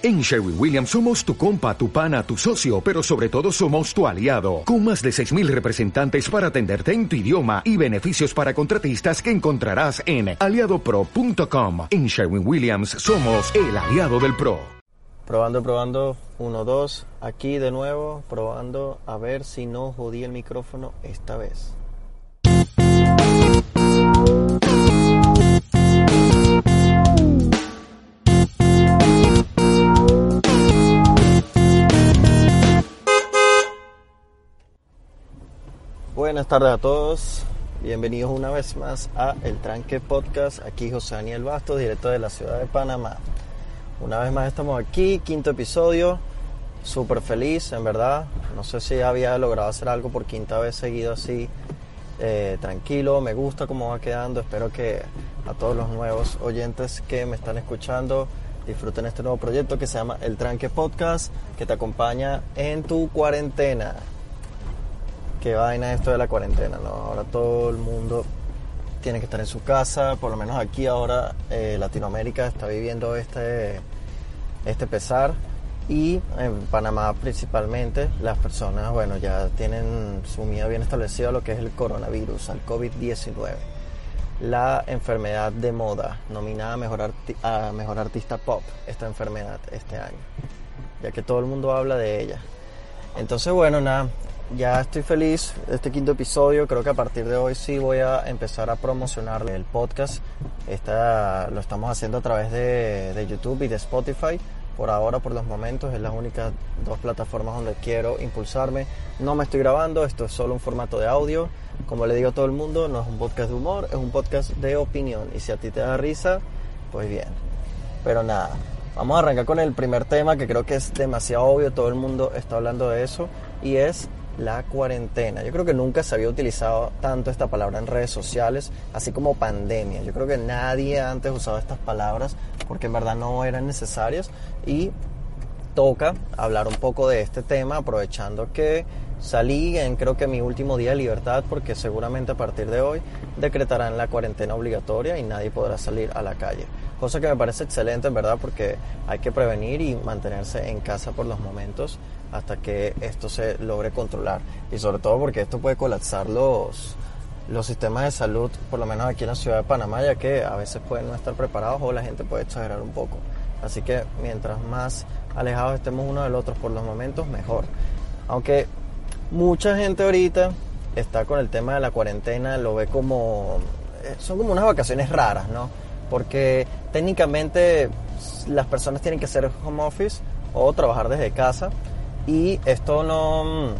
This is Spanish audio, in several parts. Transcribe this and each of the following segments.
En Sherwin Williams somos tu compa, tu pana, tu socio, pero sobre todo somos tu aliado, con más de 6.000 representantes para atenderte en tu idioma y beneficios para contratistas que encontrarás en aliadopro.com. En Sherwin Williams somos el aliado del PRO. Probando, probando, 1, 2, aquí de nuevo, probando a ver si no jodí el micrófono esta vez. Buenas tardes a todos, bienvenidos una vez más a El Tranque Podcast, aquí José Daniel Bastos, directo de la ciudad de Panamá. Una vez más estamos aquí, quinto episodio, súper feliz, en verdad, no sé si había logrado hacer algo por quinta vez seguido así, eh, tranquilo, me gusta cómo va quedando, espero que a todos los nuevos oyentes que me están escuchando disfruten este nuevo proyecto que se llama El Tranque Podcast, que te acompaña en tu cuarentena qué vaina esto de la cuarentena. Ahora todo el mundo tiene que estar en su casa, por lo menos aquí ahora eh, Latinoamérica está viviendo este, este pesar y en Panamá principalmente las personas, bueno, ya tienen su miedo bien establecido a lo que es el coronavirus, al COVID-19. La enfermedad de moda, nominada mejor, a mejor artista pop, esta enfermedad este año, ya que todo el mundo habla de ella. Entonces, bueno, nada, ya estoy feliz de este quinto episodio. Creo que a partir de hoy sí voy a empezar a promocionar el podcast. Esta, lo estamos haciendo a través de, de, YouTube y de Spotify. Por ahora, por los momentos, es las únicas dos plataformas donde quiero impulsarme. No me estoy grabando, esto es solo un formato de audio. Como le digo a todo el mundo, no es un podcast de humor, es un podcast de opinión. Y si a ti te da risa, pues bien. Pero nada, vamos a arrancar con el primer tema que creo que es demasiado obvio, todo el mundo está hablando de eso. Y es la cuarentena. Yo creo que nunca se había utilizado tanto esta palabra en redes sociales, así como pandemia. Yo creo que nadie antes usaba estas palabras porque en verdad no eran necesarias y toca hablar un poco de este tema aprovechando que salí en creo que mi último día de libertad porque seguramente a partir de hoy decretarán la cuarentena obligatoria y nadie podrá salir a la calle. Cosa que me parece excelente en verdad porque hay que prevenir y mantenerse en casa por los momentos hasta que esto se logre controlar. Y sobre todo porque esto puede colapsar los, los sistemas de salud, por lo menos aquí en la ciudad de Panamá, ya que a veces pueden no estar preparados o la gente puede exagerar un poco. Así que mientras más alejados estemos uno del otro por los momentos, mejor. Aunque mucha gente ahorita está con el tema de la cuarentena, lo ve como... Eh, son como unas vacaciones raras, ¿no? Porque técnicamente las personas tienen que hacer home office o trabajar desde casa y esto no,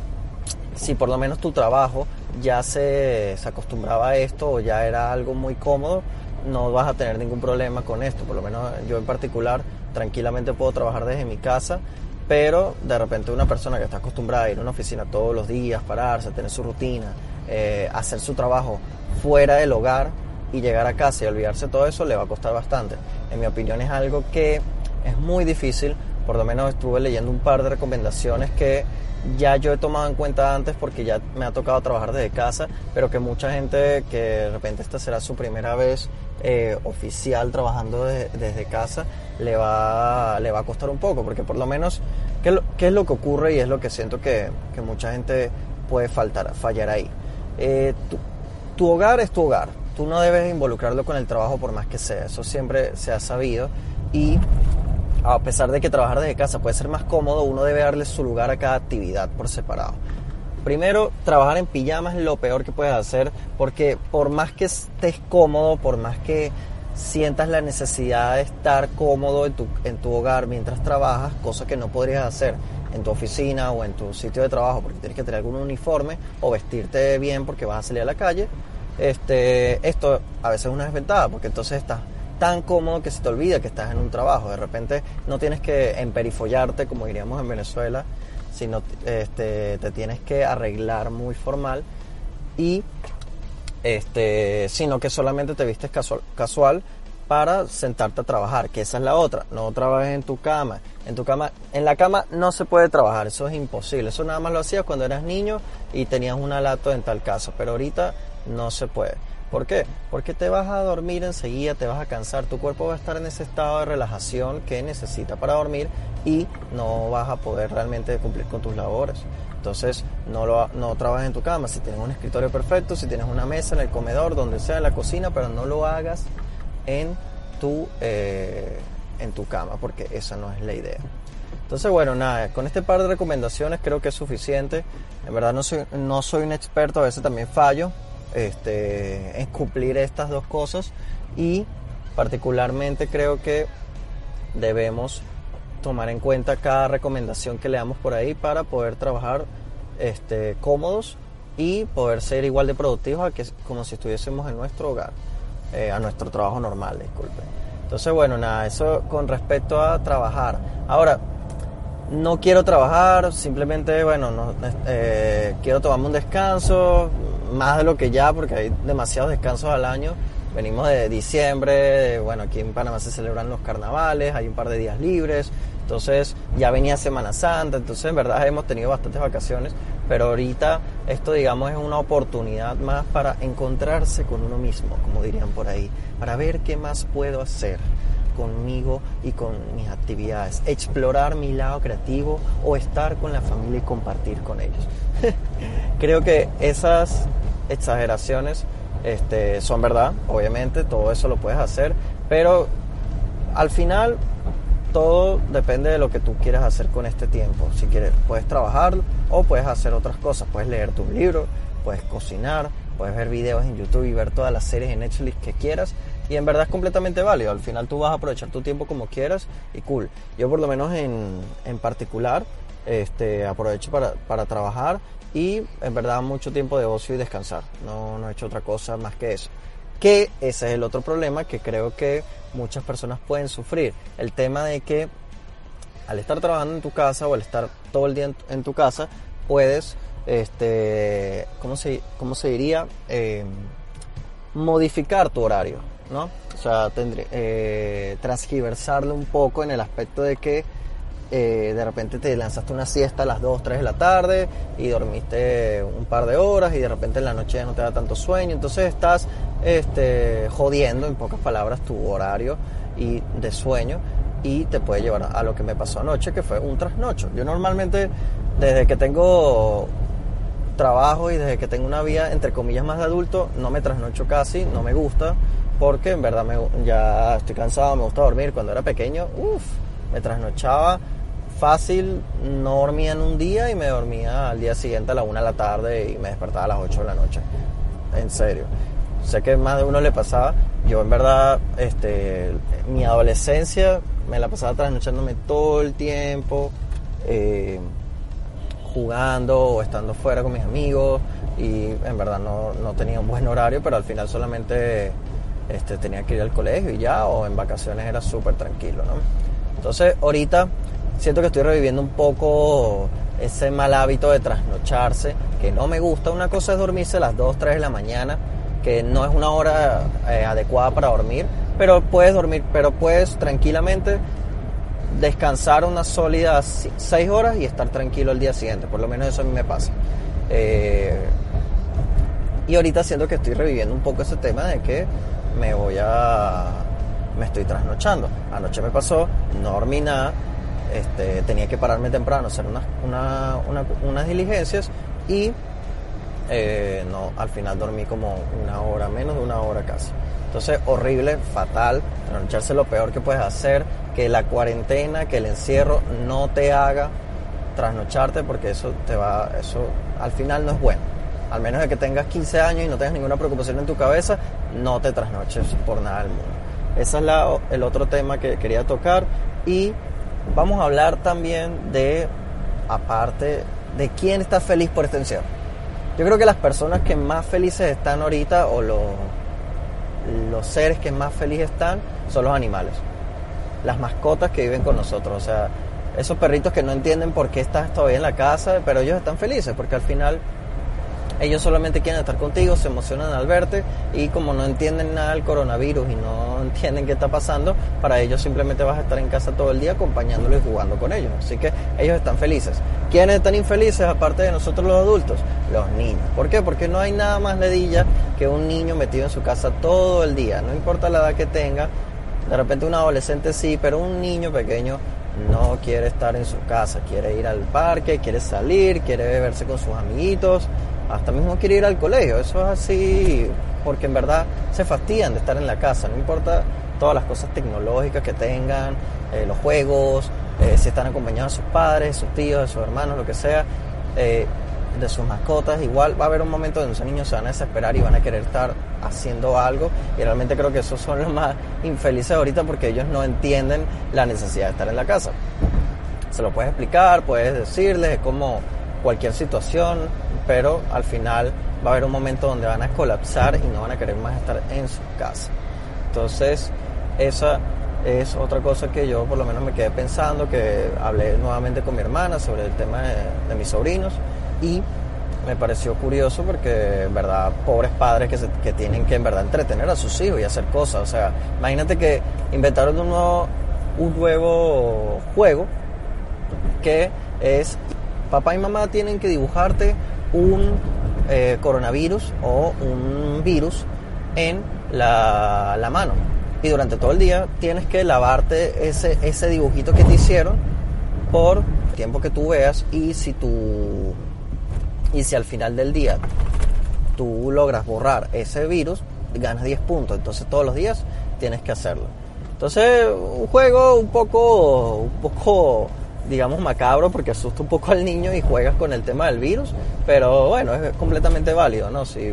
si por lo menos tu trabajo ya se, se, acostumbraba a esto o ya era algo muy cómodo, no vas a tener ningún problema con esto. Por lo menos yo en particular tranquilamente puedo trabajar desde mi casa, pero de repente una persona que está acostumbrada a ir a una oficina todos los días, pararse, tener su rutina, eh, hacer su trabajo fuera del hogar y llegar a casa y olvidarse todo eso le va a costar bastante. En mi opinión es algo que es muy difícil por lo menos estuve leyendo un par de recomendaciones que ya yo he tomado en cuenta antes porque ya me ha tocado trabajar desde casa, pero que mucha gente que de repente esta será su primera vez eh, oficial trabajando desde casa, le va, le va a costar un poco, porque por lo menos, ¿qué, es lo que ocurre? Y es lo que siento que, que mucha gente puede faltar, fallar ahí. Eh, tu, tu hogar es tu hogar, tú no debes involucrarlo con el trabajo por más que sea, eso siempre se ha sabido y a pesar de que trabajar desde casa puede ser más cómodo, uno debe darle su lugar a cada actividad por separado. Primero, trabajar en pijamas es lo peor que puedes hacer porque por más que estés cómodo, por más que sientas la necesidad de estar cómodo en tu, en tu hogar mientras trabajas, cosa que no podrías hacer en tu oficina o en tu sitio de trabajo porque tienes que tener algún uniforme o vestirte bien porque vas a salir a la calle, este, esto a veces es una desventaja porque entonces estás tan cómodo que se te olvida que estás en un trabajo. De repente no tienes que emperifollarte, como diríamos en Venezuela, sino este, te tienes que arreglar muy formal y este, sino que solamente te vistes casual, para sentarte a trabajar, que esa es la otra. No trabajes en tu cama. En tu cama, en la cama no se puede trabajar, eso es imposible. Eso nada más lo hacías cuando eras niño y tenías una lato en tal caso, pero ahorita no se puede. ¿Por qué? Porque te vas a dormir enseguida, te vas a cansar, tu cuerpo va a estar en ese estado de relajación que necesita para dormir y no vas a poder realmente cumplir con tus labores. Entonces, no, lo, no trabajes en tu cama. Si tienes un escritorio perfecto, si tienes una mesa en el comedor, donde sea, en la cocina, pero no lo hagas en tu, eh, en tu cama, porque esa no es la idea. Entonces, bueno, nada, con este par de recomendaciones creo que es suficiente. En verdad no soy, no soy un experto, a veces también fallo este, en cumplir estas dos cosas y particularmente creo que debemos tomar en cuenta cada recomendación que le damos por ahí para poder trabajar este, cómodos y poder ser igual de productivos que, como si estuviésemos en nuestro hogar, eh, a nuestro trabajo normal, disculpen. Entonces, bueno, nada, eso con respecto a trabajar. Ahora, no quiero trabajar, simplemente, bueno, no, eh, quiero tomarme un descanso, más de lo que ya, porque hay demasiados descansos al año. Venimos de diciembre, bueno, aquí en Panamá se celebran los carnavales, hay un par de días libres, entonces ya venía Semana Santa, entonces en verdad hemos tenido bastantes vacaciones, pero ahorita esto digamos es una oportunidad más para encontrarse con uno mismo, como dirían por ahí, para ver qué más puedo hacer conmigo y con mis actividades, explorar mi lado creativo o estar con la familia y compartir con ellos. Creo que esas exageraciones este, son verdad, obviamente, todo eso lo puedes hacer, pero al final todo depende de lo que tú quieras hacer con este tiempo. Si quieres, puedes trabajar o puedes hacer otras cosas, puedes leer tu libro, puedes cocinar, puedes ver videos en YouTube y ver todas las series en Netflix que quieras y en verdad es completamente válido. Al final tú vas a aprovechar tu tiempo como quieras y cool. Yo por lo menos en, en particular este, aprovecho para, para, trabajar y en verdad mucho tiempo de ocio y descansar. No, no he hecho otra cosa más que eso. Que ese es el otro problema que creo que muchas personas pueden sufrir. El tema de que al estar trabajando en tu casa o al estar todo el día en, tu casa, puedes, este, ¿cómo se, cómo se diría? Eh, modificar tu horario. ¿No? O sea, tendré, eh, transgiversarlo un poco en el aspecto de que eh, de repente te lanzaste una siesta a las 2, 3 de la tarde y dormiste un par de horas y de repente en la noche ya no te da tanto sueño, entonces estás este, jodiendo en pocas palabras tu horario y de sueño y te puede llevar a lo que me pasó anoche que fue un trasnocho. Yo normalmente desde que tengo trabajo y desde que tengo una vida entre comillas más de adulto no me trasnocho casi, no me gusta porque en verdad me, ya estoy cansado, me gusta dormir. Cuando era pequeño, uff, me trasnochaba fácil, no dormía en un día y me dormía al día siguiente a la una de la tarde y me despertaba a las 8 de la noche. En serio. Sé que más de uno le pasaba. Yo en verdad, este, mi adolescencia me la pasaba trasnochándome todo el tiempo, eh, jugando o estando fuera con mis amigos y en verdad no, no tenía un buen horario, pero al final solamente este, tenía que ir al colegio y ya, o en vacaciones era súper tranquilo, ¿no? Entonces, ahorita siento que estoy reviviendo un poco ese mal hábito de trasnocharse, que no me gusta. Una cosa es dormirse a las 2, 3 de la mañana, que no es una hora eh, adecuada para dormir, pero puedes dormir, pero puedes tranquilamente descansar unas sólidas 6 horas y estar tranquilo el día siguiente, por lo menos eso a mí me pasa. Eh, y ahorita siento que estoy reviviendo un poco ese tema de que me voy a... me estoy trasnochando. Anoche me pasó, no dormí nada, este, tenía que pararme temprano, hacer unas, unas diligencias y eh, no, al final dormí como una hora, menos de una hora casi. Entonces, horrible, fatal, trasnocharse lo peor que puedes hacer, que la cuarentena, que el encierro no te haga trasnocharte porque eso te va, eso al final no es bueno al menos de que tengas 15 años y no tengas ninguna preocupación en tu cabeza, no te trasnoches por nada del mundo. Ese es el otro tema que quería tocar y vamos a hablar también de, aparte, de quién está feliz por este. Yo creo que las personas que más felices están ahorita o los, los seres que más felices están son los animales. Las mascotas que viven con nosotros. O sea, esos perritos que no entienden por qué estás todavía en la casa, pero ellos están felices porque al final ellos solamente quieren estar contigo, se emocionan al verte y como no entienden nada del coronavirus y no entienden qué está pasando, para ellos simplemente vas a estar en casa todo el día acompañándolos y jugando con ellos. Así que ellos están felices. ¿Quiénes están infelices aparte de nosotros los adultos? Los niños. ¿Por qué? Porque no hay nada más ledilla que un niño metido en su casa todo el día, no importa la edad que tenga. De repente un adolescente sí, pero un niño pequeño no quiere estar en su casa, quiere ir al parque, quiere salir, quiere beberse con sus amiguitos, hasta mismo quiere ir al colegio. Eso es así porque en verdad se fastidian de estar en la casa, no importa todas las cosas tecnológicas que tengan, eh, los juegos, eh, si están acompañados de sus padres, de sus tíos, de sus hermanos, lo que sea. Eh, de sus mascotas, igual va a haber un momento donde esos niños se van a desesperar y van a querer estar haciendo algo y realmente creo que esos son los más infelices ahorita porque ellos no entienden la necesidad de estar en la casa. Se lo puedes explicar, puedes decirles, es como cualquier situación, pero al final va a haber un momento donde van a colapsar y no van a querer más estar en su casa. Entonces, esa es otra cosa que yo por lo menos me quedé pensando, que hablé nuevamente con mi hermana sobre el tema de, de mis sobrinos y me pareció curioso porque, en verdad, pobres padres que, que tienen que, en verdad, entretener a sus hijos y hacer cosas. O sea, imagínate que inventaron un nuevo, un nuevo juego que es, papá y mamá tienen que dibujarte un eh, coronavirus o un virus en la, la mano. Y durante todo el día tienes que lavarte ese, ese dibujito que te hicieron por tiempo que tú veas y si tú y si al final del día tú logras borrar ese virus, ganas 10 puntos. Entonces todos los días tienes que hacerlo. Entonces, un juego un poco, un poco, digamos, macabro porque asusta un poco al niño y juegas con el tema del virus. Pero bueno, es completamente válido, ¿no? Si,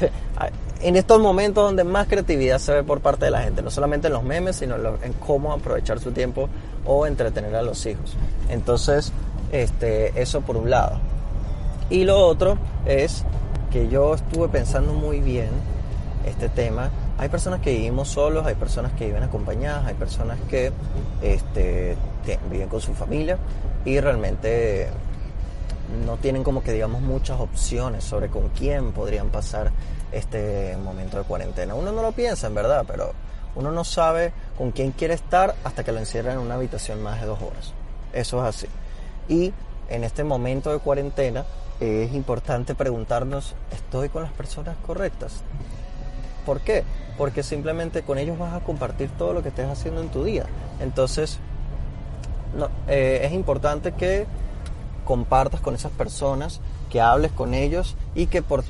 en estos momentos donde más creatividad se ve por parte de la gente, no solamente en los memes, sino en cómo aprovechar su tiempo o entretener a los hijos. Entonces, este, eso por un lado. Y lo otro es que yo estuve pensando muy bien este tema. Hay personas que vivimos solos, hay personas que viven acompañadas, hay personas que este, viven con su familia y realmente no tienen como que digamos muchas opciones sobre con quién podrían pasar este momento de cuarentena. Uno no lo piensa en verdad, pero uno no sabe con quién quiere estar hasta que lo encierran en una habitación más de dos horas. Eso es así. Y en este momento de cuarentena es importante preguntarnos, ¿estoy con las personas correctas? ¿Por qué? Porque simplemente con ellos vas a compartir todo lo que estés haciendo en tu día. Entonces, eh, es importante que compartas con esas personas, que hables con ellos y que por,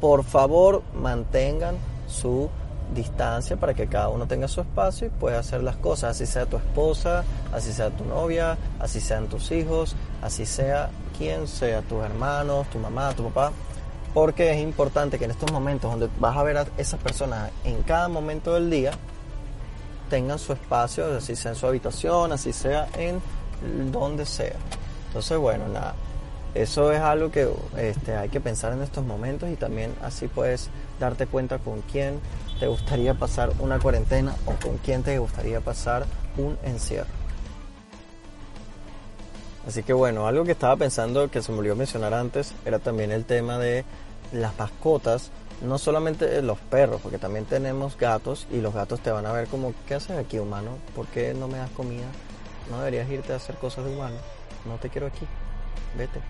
por favor mantengan su distancia para que cada uno tenga su espacio y pueda hacer las cosas, así sea tu esposa, así sea tu novia, así sean tus hijos, así sea quien sea, tus hermanos, tu mamá, tu papá, porque es importante que en estos momentos donde vas a ver a esas personas en cada momento del día, tengan su espacio, así sea en su habitación, así sea en donde sea. Entonces, bueno, nada, eso es algo que este, hay que pensar en estos momentos y también así puedes darte cuenta con quién te gustaría pasar una cuarentena o con quién te gustaría pasar un encierro. Así que bueno, algo que estaba pensando que se me olvidó mencionar antes era también el tema de las mascotas, no solamente los perros, porque también tenemos gatos y los gatos te van a ver como, ¿qué haces aquí humano? ¿Por qué no me das comida? No deberías irte a hacer cosas de humano. No te quiero aquí. Vete.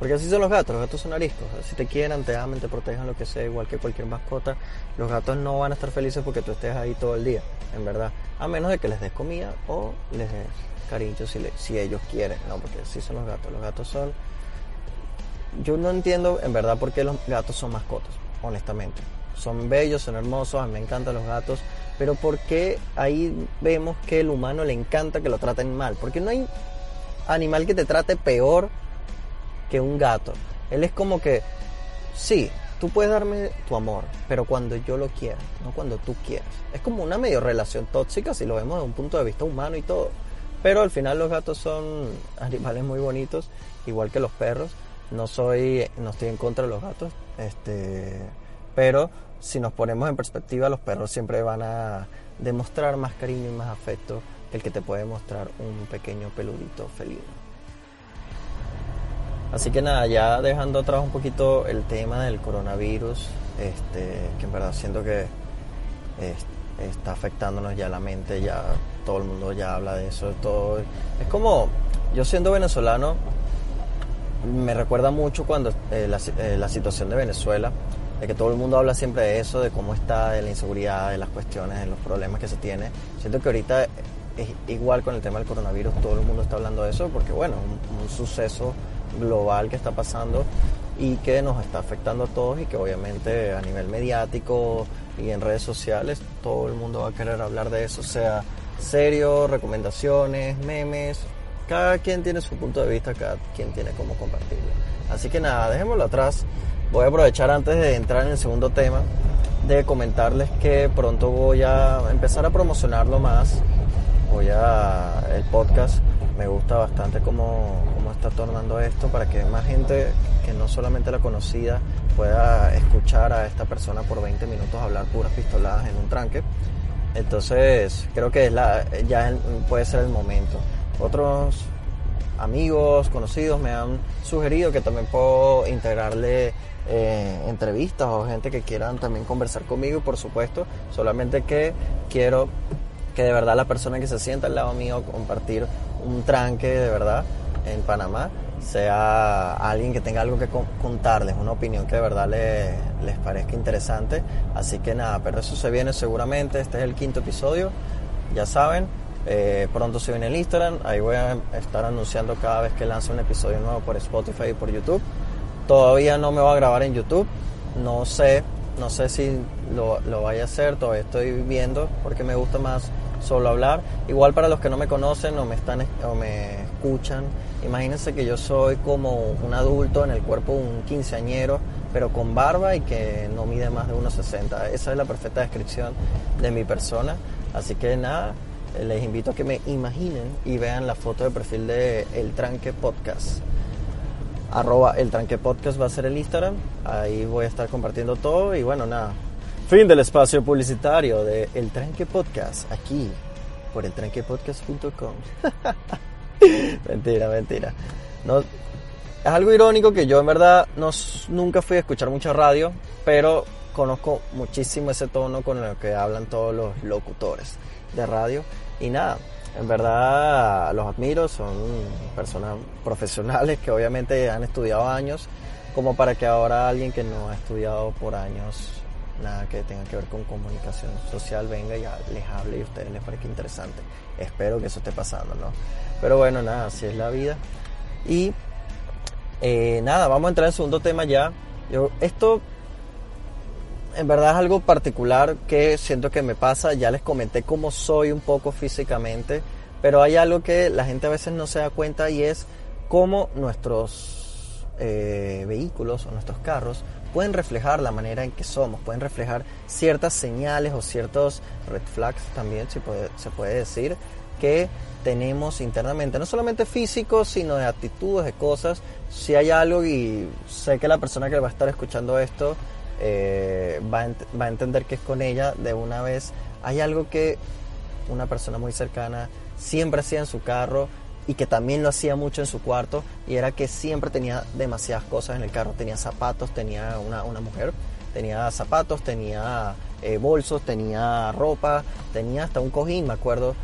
Porque así son los gatos, los gatos son ariscos. Si te quieran, te aman, te protejan, lo que sea, igual que cualquier mascota, los gatos no van a estar felices porque tú estés ahí todo el día, en verdad. A menos de que les des comida o les des cariño si, si ellos quieren, ¿no? Porque así son los gatos. Los gatos son... Yo no entiendo en verdad por qué los gatos son mascotas, honestamente. Son bellos, son hermosos, a mí me encantan los gatos, pero ¿por qué ahí vemos que el humano le encanta que lo traten mal? Porque no hay animal que te trate peor que un gato. Él es como que, sí, tú puedes darme tu amor, pero cuando yo lo quiera, no cuando tú quieras. Es como una medio relación tóxica si lo vemos desde un punto de vista humano y todo. Pero al final los gatos son animales muy bonitos, igual que los perros. No soy, no estoy en contra de los gatos, este, pero si nos ponemos en perspectiva, los perros siempre van a demostrar más cariño y más afecto que el que te puede mostrar un pequeño peludito felino. Así que nada, ya dejando atrás un poquito el tema del coronavirus, este, que en verdad siento que está afectándonos ya la mente, ya todo el mundo ya habla de eso, todo. Es como, yo siendo venezolano, me recuerda mucho cuando eh, la, eh, la, situación de Venezuela, de que todo el mundo habla siempre de eso, de cómo está, de la inseguridad, de las cuestiones, de los problemas que se tiene. Siento que ahorita es igual con el tema del coronavirus, todo el mundo está hablando de eso, porque bueno, un, un suceso global que está pasando y que nos está afectando a todos y que obviamente a nivel mediático y en redes sociales todo el mundo va a querer hablar de eso, sea serio, recomendaciones, memes, cada quien tiene su punto de vista, cada quien tiene cómo compartirlo. Así que nada, dejémoslo atrás. Voy a aprovechar antes de entrar en el segundo tema de comentarles que pronto voy a empezar a promocionarlo más. Voy a el podcast me gusta bastante cómo, está tornando esto para que más gente que no solamente la conocida pueda escuchar a esta persona por 20 minutos hablar puras pistoladas en un tranque. Entonces creo que es la, ya puede ser el momento. Otros amigos, conocidos me han sugerido que también puedo integrarle eh, entrevistas o gente que quieran también conversar conmigo, por supuesto, solamente que quiero que de verdad la persona que se sienta al lado mío compartir un tranque de verdad en Panamá sea alguien que tenga algo que contarles, una opinión que de verdad les, les parezca interesante. Así que nada, pero eso se viene seguramente. Este es el quinto episodio, ya saben. Eh, pronto se viene el Instagram, ahí voy a estar anunciando cada vez que lance un episodio nuevo por Spotify y por YouTube. Todavía no me voy a grabar en YouTube, no sé, no sé si lo, lo vaya a hacer, todavía estoy viendo porque me gusta más solo hablar. Igual para los que no me conocen o me están o me escuchan, imagínense que yo soy como un adulto en el cuerpo de un quinceañero, pero con barba y que no mide más de 1,60. Esa es la perfecta descripción de mi persona. Así que nada, les invito a que me imaginen y vean la foto de perfil de El Tranque Podcast. Arroba El Tranque Podcast va a ser el Instagram. Ahí voy a estar compartiendo todo y bueno, nada, Fin del espacio publicitario de El Tranque Podcast, aquí, por eltranquepodcast.com. mentira, mentira. No, es algo irónico que yo en verdad no, nunca fui a escuchar mucha radio, pero conozco muchísimo ese tono con el que hablan todos los locutores de radio. Y nada, en verdad los admiro, son personas profesionales que obviamente han estudiado años, como para que ahora alguien que no ha estudiado por años nada que tenga que ver con comunicación social venga y les hable y a ustedes les parezca interesante. Espero que eso esté pasando, ¿no? Pero bueno, nada, así es la vida. Y eh, nada, vamos a entrar en segundo tema ya. Yo, esto en verdad es algo particular que siento que me pasa. Ya les comenté cómo soy un poco físicamente, pero hay algo que la gente a veces no se da cuenta y es cómo nuestros eh, vehículos o nuestros carros pueden reflejar la manera en que somos, pueden reflejar ciertas señales o ciertos red flags también, puede, se puede decir, que tenemos internamente, no solamente físicos, sino de actitudes, de cosas. Si hay algo, y sé que la persona que va a estar escuchando esto eh, va, a va a entender que es con ella de una vez, hay algo que una persona muy cercana siempre hacía en su carro y que también lo hacía mucho en su cuarto y era que siempre tenía demasiadas cosas en el carro. Tenía zapatos, tenía una, una mujer, tenía zapatos, tenía eh, bolsos, tenía ropa, tenía hasta un cojín, me acuerdo,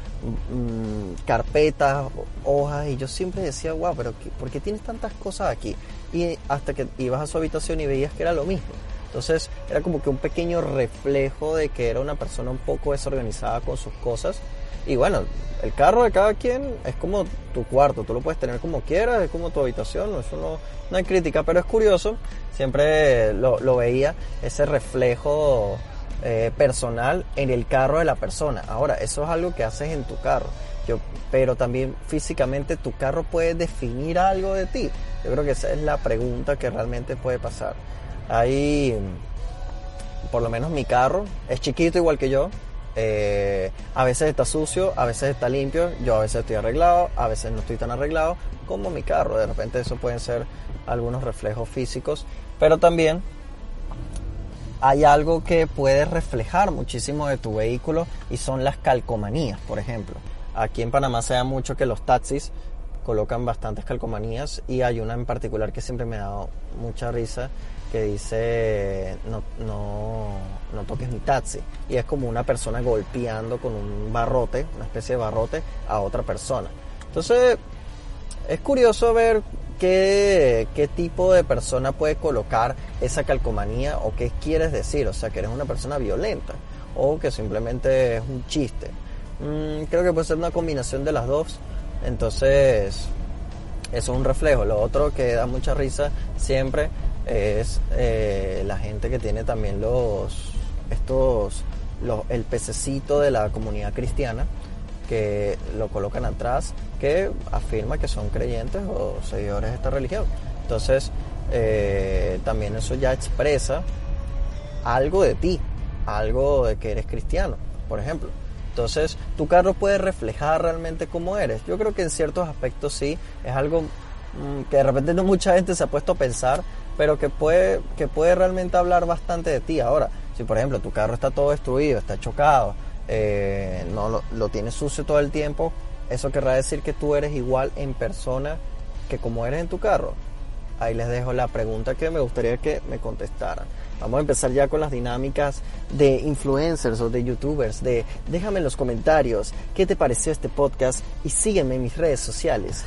mm, carpetas, hojas y yo siempre decía, wow, pero ¿por qué tienes tantas cosas aquí? Y hasta que ibas a su habitación y veías que era lo mismo. Entonces era como que un pequeño reflejo de que era una persona un poco desorganizada con sus cosas y bueno, el carro de cada quien es como tu cuarto, tú lo puedes tener como quieras, es como tu habitación, eso no, no hay crítica, pero es curioso, siempre lo, veía, ese reflejo eh, personal en el carro de la persona. Ahora, eso es algo que haces en tu carro, yo, pero también físicamente tu carro puede definir algo de ti. Yo creo que esa es la pregunta que realmente puede pasar. Ahí, por lo menos mi carro, es chiquito igual que yo, eh, a veces está sucio, a veces está limpio, yo a veces estoy arreglado, a veces no estoy tan arreglado como mi carro. De repente eso pueden ser algunos reflejos físicos, pero también hay algo que puede reflejar muchísimo de tu vehículo y son las calcomanías, por ejemplo. Aquí en Panamá se da mucho que los taxis colocan bastantes calcomanías y hay una en particular que siempre me ha dado mucha risa que dice no, no, no toques mi taxi y es como una persona golpeando con un barrote, una especie de barrote a otra persona. Entonces es curioso ver qué, qué tipo de persona puede colocar esa calcomanía o qué quieres decir, o sea que eres una persona violenta o que simplemente es un chiste. Mm, creo que puede ser una combinación de las dos. Entonces, eso es un reflejo. Lo otro que da mucha risa siempre es eh, la gente que tiene también los estos los, el pececito de la comunidad cristiana que lo colocan atrás que afirma que son creyentes o seguidores de esta religión entonces eh, también eso ya expresa algo de ti algo de que eres cristiano por ejemplo entonces, tu carro puede reflejar realmente cómo eres. Yo creo que en ciertos aspectos sí, es algo mm, que de repente no mucha gente se ha puesto a pensar, pero que puede, que puede realmente hablar bastante de ti. Ahora, si por ejemplo tu carro está todo destruido, está chocado, eh, no lo, lo tienes sucio todo el tiempo, eso querrá decir que tú eres igual en persona que como eres en tu carro. Ahí les dejo la pregunta que me gustaría que me contestaran. Vamos a empezar ya con las dinámicas de influencers o de youtubers, de déjame en los comentarios qué te pareció este podcast y sígueme en mis redes sociales.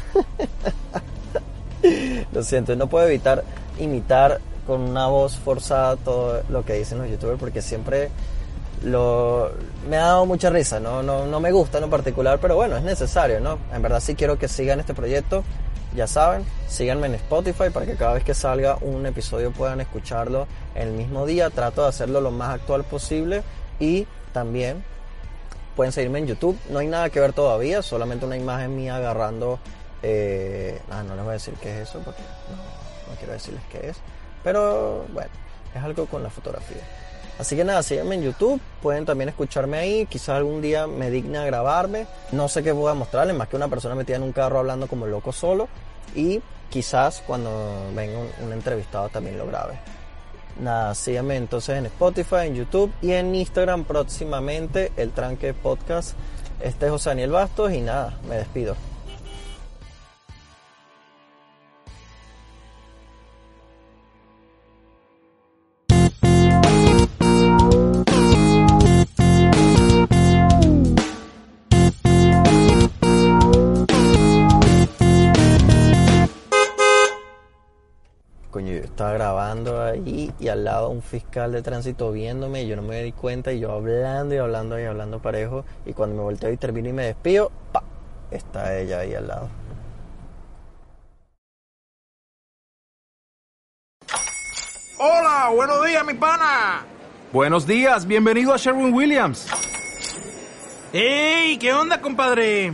lo siento, no puedo evitar imitar con una voz forzada todo lo que dicen los youtubers porque siempre lo, me ha dado mucha risa, ¿no? No, no me gusta en particular, pero bueno, es necesario, ¿no? En verdad sí quiero que sigan este proyecto ya saben, síganme en Spotify para que cada vez que salga un episodio puedan escucharlo el mismo día. Trato de hacerlo lo más actual posible y también pueden seguirme en YouTube. No hay nada que ver todavía, solamente una imagen mía agarrando... Eh, ah, no les voy a decir qué es eso porque no, no quiero decirles qué es. Pero bueno, es algo con la fotografía. Así que nada, síganme en YouTube, pueden también escucharme ahí, quizás algún día me digne a grabarme, no sé qué voy a mostrarles, más que una persona metida en un carro hablando como loco solo y quizás cuando venga un, entrevistado también lo grabe. Nada, síganme entonces en Spotify, en YouTube y en Instagram próximamente, el Tranque Podcast. Este es José Daniel Bastos y nada, me despido. Estaba grabando ahí y al lado un fiscal de tránsito viéndome y yo no me di cuenta y yo hablando y hablando y hablando parejo y cuando me volteo y termino y me despido, ¡pa! está ella ahí al lado. Hola, buenos días mi pana. Buenos días, bienvenido a Sherwin Williams. ¡Ey! ¿Qué onda, compadre?